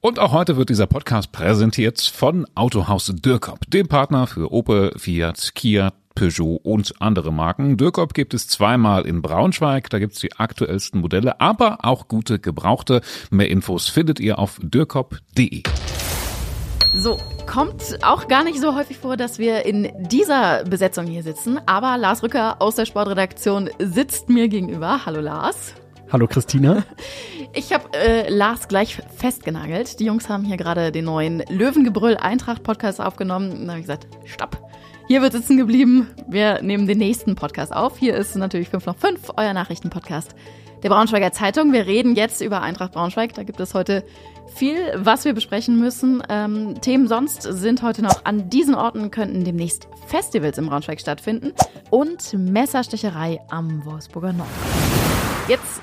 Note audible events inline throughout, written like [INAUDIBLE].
Und auch heute wird dieser Podcast präsentiert von Autohaus Dürkop, dem Partner für Opel, Fiat, Kia, Peugeot und andere Marken. Dürkop gibt es zweimal in Braunschweig, da gibt's die aktuellsten Modelle, aber auch gute Gebrauchte. Mehr Infos findet ihr auf dürkop.de. So, kommt auch gar nicht so häufig vor, dass wir in dieser Besetzung hier sitzen, aber Lars Rücker aus der Sportredaktion sitzt mir gegenüber. Hallo Lars. Hallo Christina. [LAUGHS] Ich habe äh, Lars gleich festgenagelt. Die Jungs haben hier gerade den neuen Löwengebrüll Eintracht Podcast aufgenommen. Und dann habe ich gesagt, stopp. Hier wird sitzen geblieben. Wir nehmen den nächsten Podcast auf. Hier ist natürlich 5 nach 5, euer Nachrichtenpodcast der Braunschweiger Zeitung. Wir reden jetzt über Eintracht Braunschweig. Da gibt es heute viel, was wir besprechen müssen. Ähm, Themen sonst sind heute noch an diesen Orten, könnten demnächst Festivals im Braunschweig stattfinden und Messerstecherei am Wolfsburger Nord.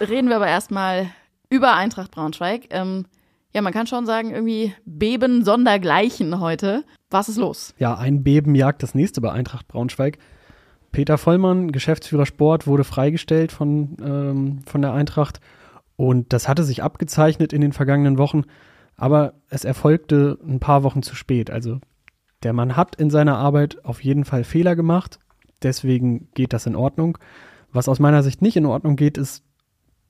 Reden wir aber erstmal über Eintracht Braunschweig. Ähm, ja, man kann schon sagen, irgendwie Beben sondergleichen heute. Was ist los? Ja, ein Beben jagt das nächste bei Eintracht Braunschweig. Peter Vollmann, Geschäftsführer Sport, wurde freigestellt von, ähm, von der Eintracht. Und das hatte sich abgezeichnet in den vergangenen Wochen, aber es erfolgte ein paar Wochen zu spät. Also der Mann hat in seiner Arbeit auf jeden Fall Fehler gemacht. Deswegen geht das in Ordnung. Was aus meiner Sicht nicht in Ordnung geht, ist,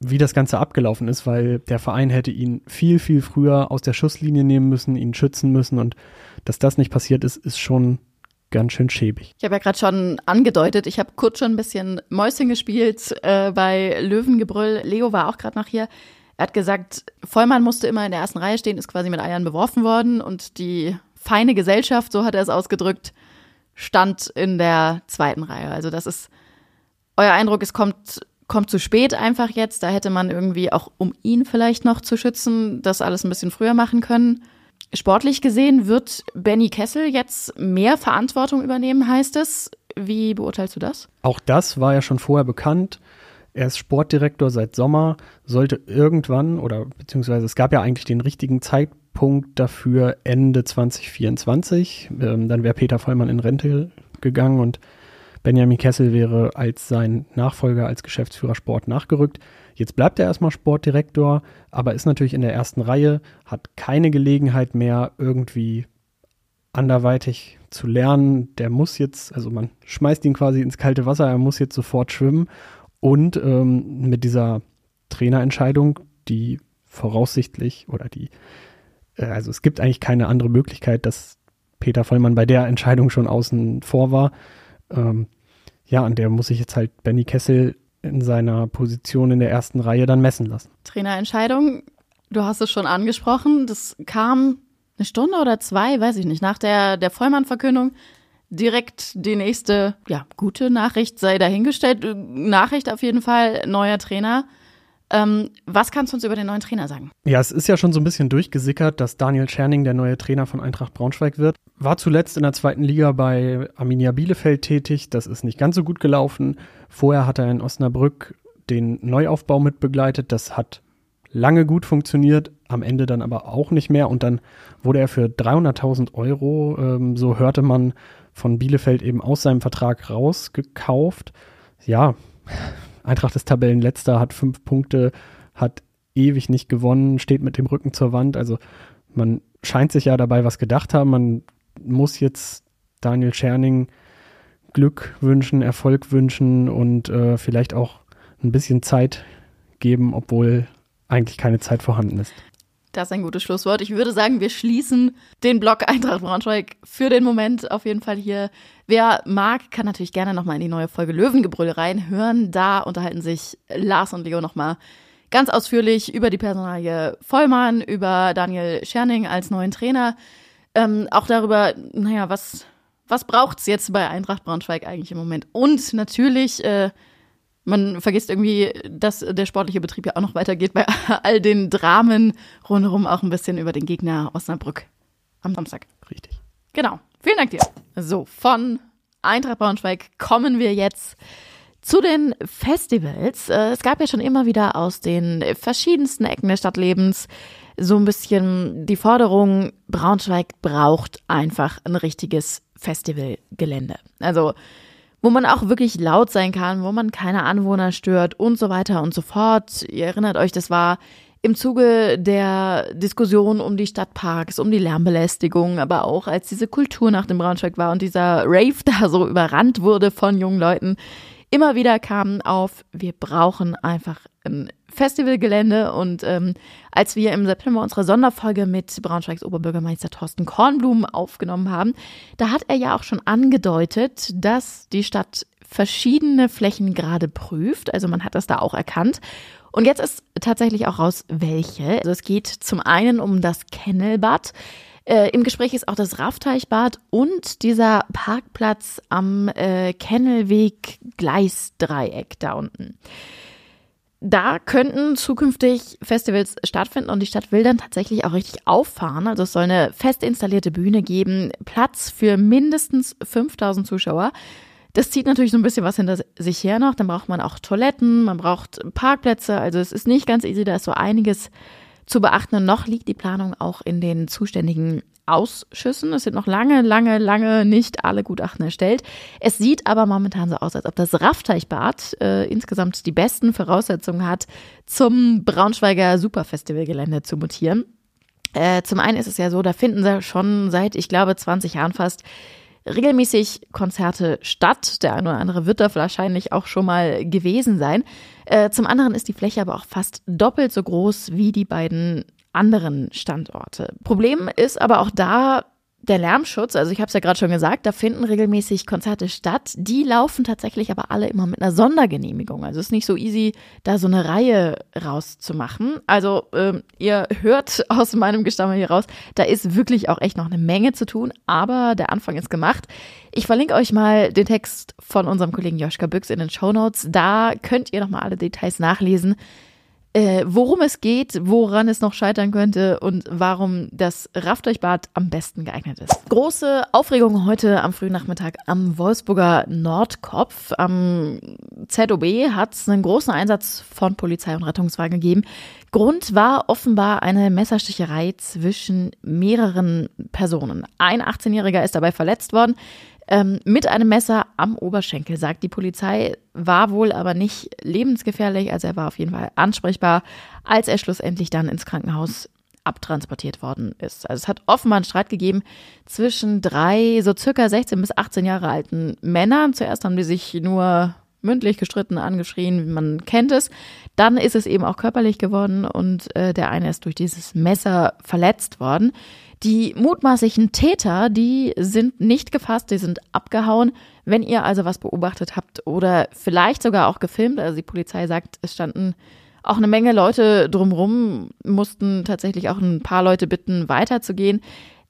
wie das Ganze abgelaufen ist, weil der Verein hätte ihn viel, viel früher aus der Schusslinie nehmen müssen, ihn schützen müssen und dass das nicht passiert ist, ist schon ganz schön schäbig. Ich habe ja gerade schon angedeutet, ich habe kurz schon ein bisschen Mäuschen gespielt äh, bei Löwengebrüll. Leo war auch gerade noch hier. Er hat gesagt, Vollmann musste immer in der ersten Reihe stehen, ist quasi mit Eiern beworfen worden und die feine Gesellschaft, so hat er es ausgedrückt, stand in der zweiten Reihe. Also das ist euer Eindruck, es kommt kommt zu spät einfach jetzt. Da hätte man irgendwie auch, um ihn vielleicht noch zu schützen, das alles ein bisschen früher machen können. Sportlich gesehen wird Benny Kessel jetzt mehr Verantwortung übernehmen, heißt es. Wie beurteilst du das? Auch das war ja schon vorher bekannt. Er ist Sportdirektor seit Sommer, sollte irgendwann oder beziehungsweise es gab ja eigentlich den richtigen Zeitpunkt dafür Ende 2024. Ähm, dann wäre Peter Vollmann in Rente gegangen und Benjamin Kessel wäre als sein Nachfolger als Geschäftsführer Sport nachgerückt. Jetzt bleibt er erstmal Sportdirektor, aber ist natürlich in der ersten Reihe, hat keine Gelegenheit mehr irgendwie anderweitig zu lernen. Der muss jetzt, also man schmeißt ihn quasi ins kalte Wasser, er muss jetzt sofort schwimmen. Und ähm, mit dieser Trainerentscheidung, die voraussichtlich oder die, äh, also es gibt eigentlich keine andere Möglichkeit, dass Peter Vollmann bei der Entscheidung schon außen vor war ähm, ja, an der muss sich jetzt halt Benny Kessel in seiner Position in der ersten Reihe dann messen lassen. Trainerentscheidung, du hast es schon angesprochen, das kam eine Stunde oder zwei, weiß ich nicht, nach der, der Vollmann-Verkündung direkt die nächste, ja, gute Nachricht sei dahingestellt. Nachricht auf jeden Fall, neuer Trainer. Ähm, was kannst du uns über den neuen Trainer sagen? Ja, es ist ja schon so ein bisschen durchgesickert, dass Daniel Scherning der neue Trainer von Eintracht Braunschweig wird. War zuletzt in der zweiten Liga bei Arminia Bielefeld tätig. Das ist nicht ganz so gut gelaufen. Vorher hat er in Osnabrück den Neuaufbau mitbegleitet. Das hat lange gut funktioniert, am Ende dann aber auch nicht mehr. Und dann wurde er für 300.000 Euro, ähm, so hörte man, von Bielefeld eben aus seinem Vertrag rausgekauft. Ja, Eintracht ist Tabellenletzter, hat fünf Punkte, hat ewig nicht gewonnen, steht mit dem Rücken zur Wand. Also man scheint sich ja dabei was gedacht haben. Man muss jetzt Daniel Scherning Glück wünschen, Erfolg wünschen und äh, vielleicht auch ein bisschen Zeit geben, obwohl eigentlich keine Zeit vorhanden ist. Das ist ein gutes Schlusswort. Ich würde sagen, wir schließen den Blog Eintracht Braunschweig für den Moment auf jeden Fall hier. Wer mag, kann natürlich gerne nochmal in die neue Folge Löwengebrüll reinhören. Da unterhalten sich Lars und Leo nochmal ganz ausführlich über die Personalie Vollmann, über Daniel Scherning als neuen Trainer. Ähm, auch darüber, naja, was, was braucht's jetzt bei Eintracht Braunschweig eigentlich im Moment? Und natürlich, äh, man vergisst irgendwie, dass der sportliche Betrieb ja auch noch weitergeht bei [LAUGHS] all den Dramen rundherum, auch ein bisschen über den Gegner Osnabrück am Samstag. Richtig. Genau. Vielen Dank dir. So, von Eintracht Braunschweig kommen wir jetzt zu den Festivals. Äh, es gab ja schon immer wieder aus den verschiedensten Ecken des Stadtlebens so ein bisschen die Forderung, Braunschweig braucht einfach ein richtiges Festivalgelände. Also wo man auch wirklich laut sein kann, wo man keine Anwohner stört und so weiter und so fort. Ihr erinnert euch, das war im Zuge der Diskussion um die Stadtparks, um die Lärmbelästigung, aber auch als diese Kultur nach dem Braunschweig war und dieser Rave [LAUGHS] da so überrannt wurde von jungen Leuten, immer wieder kamen auf, wir brauchen einfach ein Festivalgelände und ähm, als wir im September unsere Sonderfolge mit Braunschweigs Oberbürgermeister Thorsten Kornblum aufgenommen haben, da hat er ja auch schon angedeutet, dass die Stadt verschiedene Flächen gerade prüft. Also man hat das da auch erkannt. Und jetzt ist tatsächlich auch raus, welche. Also es geht zum einen um das Kennelbad. Äh, Im Gespräch ist auch das Raffteichbad und dieser Parkplatz am äh, Kennelweg Gleisdreieck da unten. Da könnten zukünftig Festivals stattfinden und die Stadt will dann tatsächlich auch richtig auffahren. Also es soll eine fest installierte Bühne geben, Platz für mindestens 5000 Zuschauer. Das zieht natürlich so ein bisschen was hinter sich her noch. Dann braucht man auch Toiletten, man braucht Parkplätze. Also es ist nicht ganz easy, da ist so einiges zu beachten. Und noch liegt die Planung auch in den zuständigen Ausschüssen. Es sind noch lange, lange, lange nicht alle Gutachten erstellt. Es sieht aber momentan so aus, als ob das Raffteichbad äh, insgesamt die besten Voraussetzungen hat, zum Braunschweiger Superfestivalgelände zu mutieren. Äh, zum einen ist es ja so, da finden sie schon seit, ich glaube, 20 Jahren fast regelmäßig Konzerte statt. Der eine oder andere wird da wahrscheinlich auch schon mal gewesen sein. Äh, zum anderen ist die Fläche aber auch fast doppelt so groß wie die beiden anderen Standorte. Problem ist aber auch da, der Lärmschutz, also ich habe es ja gerade schon gesagt, da finden regelmäßig Konzerte statt. Die laufen tatsächlich aber alle immer mit einer Sondergenehmigung. Also es ist nicht so easy, da so eine Reihe rauszumachen. Also ähm, ihr hört aus meinem Gestammel hier raus, da ist wirklich auch echt noch eine Menge zu tun, aber der Anfang ist gemacht. Ich verlinke euch mal den Text von unserem Kollegen Joschka Büchs in den Show Notes. Da könnt ihr nochmal alle Details nachlesen äh, worum es geht, woran es noch scheitern könnte und warum das Raffteuchbad am besten geeignet ist. Große Aufregung heute am frühen Nachmittag am Wolfsburger Nordkopf. Am ZOB hat es einen großen Einsatz von Polizei und Rettungswagen gegeben. Grund war offenbar eine Messersticherei zwischen mehreren Personen. Ein 18-Jähriger ist dabei verletzt worden ähm, mit einem Messer am Oberschenkel, sagt die Polizei, war wohl aber nicht lebensgefährlich, also er war auf jeden Fall ansprechbar, als er schlussendlich dann ins Krankenhaus abtransportiert worden ist. Also es hat offenbar einen Streit gegeben zwischen drei so circa 16 bis 18 Jahre alten Männern. Zuerst haben die sich nur mündlich gestritten, angeschrien, man kennt es. Dann ist es eben auch körperlich geworden und äh, der eine ist durch dieses Messer verletzt worden. Die mutmaßlichen Täter, die sind nicht gefasst, die sind abgehauen. Wenn ihr also was beobachtet habt oder vielleicht sogar auch gefilmt, also die Polizei sagt, es standen auch eine Menge Leute drumrum, mussten tatsächlich auch ein paar Leute bitten, weiterzugehen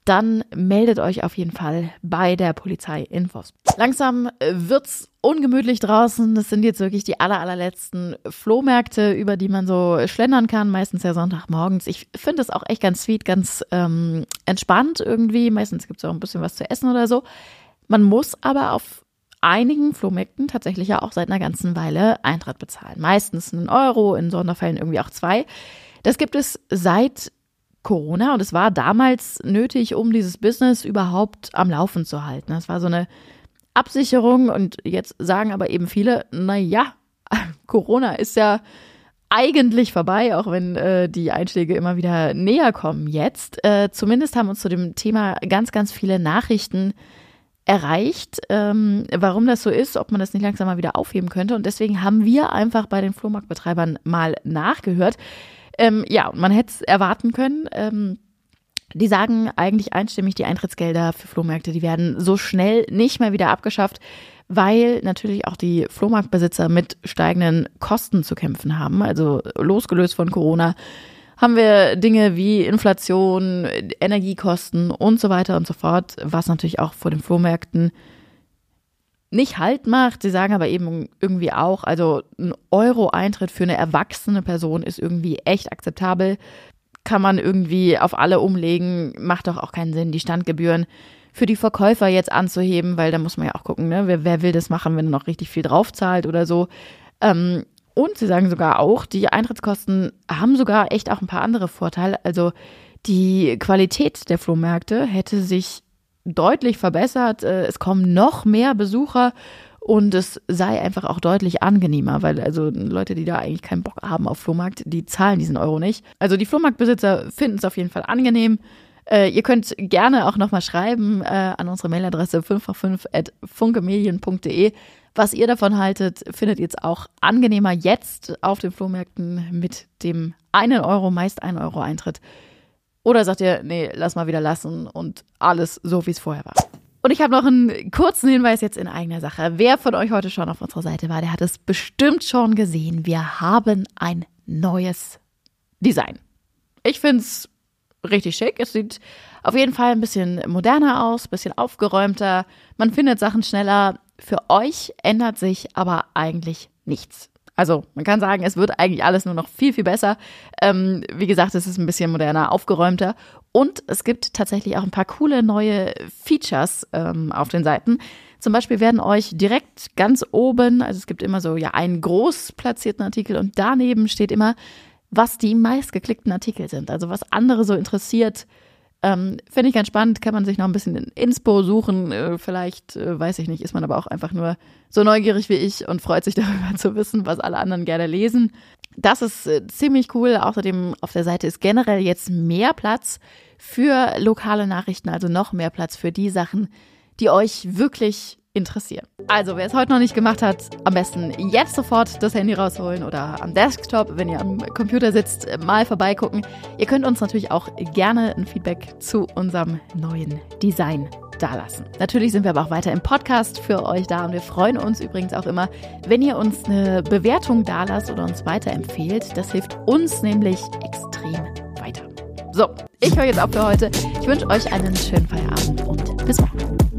dann meldet euch auf jeden Fall bei der Polizei in Wolfsburg. Langsam wird's ungemütlich draußen. Das sind jetzt wirklich die aller, allerletzten Flohmärkte, über die man so schlendern kann, meistens ja Sonntagmorgens. Ich finde es auch echt ganz sweet, ganz ähm, entspannt irgendwie. Meistens gibt es auch ein bisschen was zu essen oder so. Man muss aber auf einigen Flohmärkten tatsächlich ja auch seit einer ganzen Weile Eintritt bezahlen. Meistens einen Euro, in Sonderfällen irgendwie auch zwei. Das gibt es seit Corona und es war damals nötig, um dieses Business überhaupt am Laufen zu halten. Das war so eine Absicherung und jetzt sagen aber eben viele, na ja, [LAUGHS] Corona ist ja eigentlich vorbei, auch wenn äh, die Einschläge immer wieder näher kommen jetzt. Äh, zumindest haben uns zu dem Thema ganz, ganz viele Nachrichten erreicht, ähm, warum das so ist, ob man das nicht langsam mal wieder aufheben könnte. Und deswegen haben wir einfach bei den Flohmarktbetreibern mal nachgehört. Ähm, ja, man hätte es erwarten können. Ähm, die sagen eigentlich einstimmig, die Eintrittsgelder für Flohmärkte, die werden so schnell nicht mehr wieder abgeschafft, weil natürlich auch die Flohmarktbesitzer mit steigenden Kosten zu kämpfen haben. Also losgelöst von Corona haben wir Dinge wie Inflation, Energiekosten und so weiter und so fort, was natürlich auch vor den Flohmärkten nicht Halt macht. Sie sagen aber eben irgendwie auch, also ein Euro-Eintritt für eine erwachsene Person ist irgendwie echt akzeptabel. Kann man irgendwie auf alle umlegen, macht doch auch keinen Sinn, die Standgebühren für die Verkäufer jetzt anzuheben, weil da muss man ja auch gucken, ne? wer, wer will das machen, wenn er noch richtig viel draufzahlt oder so. Ähm, und sie sagen sogar auch, die Eintrittskosten haben sogar echt auch ein paar andere Vorteile. Also die Qualität der Flohmärkte hätte sich deutlich verbessert. Äh, es kommen noch mehr Besucher und es sei einfach auch deutlich angenehmer, weil also Leute, die da eigentlich keinen Bock haben auf Flohmarkt, die zahlen diesen Euro nicht. Also die Flohmarktbesitzer finden es auf jeden Fall angenehm. Äh, ihr könnt gerne auch nochmal schreiben äh, an unsere Mailadresse 5x5.funkemedien.de. Was ihr davon haltet, findet ihr jetzt auch angenehmer jetzt auf den Flohmärkten mit dem einen Euro, meist einen Euro Eintritt. Oder sagt ihr, nee, lass mal wieder lassen und alles so, wie es vorher war. Und ich habe noch einen kurzen Hinweis jetzt in eigener Sache. Wer von euch heute schon auf unserer Seite war, der hat es bestimmt schon gesehen. Wir haben ein neues Design. Ich finde es richtig schick. Es sieht auf jeden Fall ein bisschen moderner aus, ein bisschen aufgeräumter. Man findet Sachen schneller. Für euch ändert sich aber eigentlich nichts. Also man kann sagen, es wird eigentlich alles nur noch viel, viel besser. Ähm, wie gesagt, es ist ein bisschen moderner, aufgeräumter. Und es gibt tatsächlich auch ein paar coole neue Features ähm, auf den Seiten. Zum Beispiel werden euch direkt ganz oben, also es gibt immer so ja einen groß platzierten Artikel und daneben steht immer, was die meistgeklickten Artikel sind. Also was andere so interessiert, ähm, Finde ich ganz spannend, kann man sich noch ein bisschen in Inspo suchen. Äh, vielleicht, äh, weiß ich nicht, ist man aber auch einfach nur so neugierig wie ich und freut sich [LAUGHS] darüber zu wissen, was alle anderen gerne lesen. Das ist äh, ziemlich cool. Außerdem auf der Seite ist generell jetzt mehr Platz für lokale Nachrichten, also noch mehr Platz für die Sachen, die euch wirklich interessieren. Also, wer es heute noch nicht gemacht hat, am besten jetzt sofort das Handy rausholen oder am Desktop, wenn ihr am Computer sitzt, mal vorbeigucken. Ihr könnt uns natürlich auch gerne ein Feedback zu unserem neuen Design dalassen. Natürlich sind wir aber auch weiter im Podcast für euch da und wir freuen uns übrigens auch immer, wenn ihr uns eine Bewertung dalasst oder uns weiterempfehlt. Das hilft uns nämlich extrem weiter. So, ich höre jetzt auf für heute. Ich wünsche euch einen schönen Feierabend und bis morgen.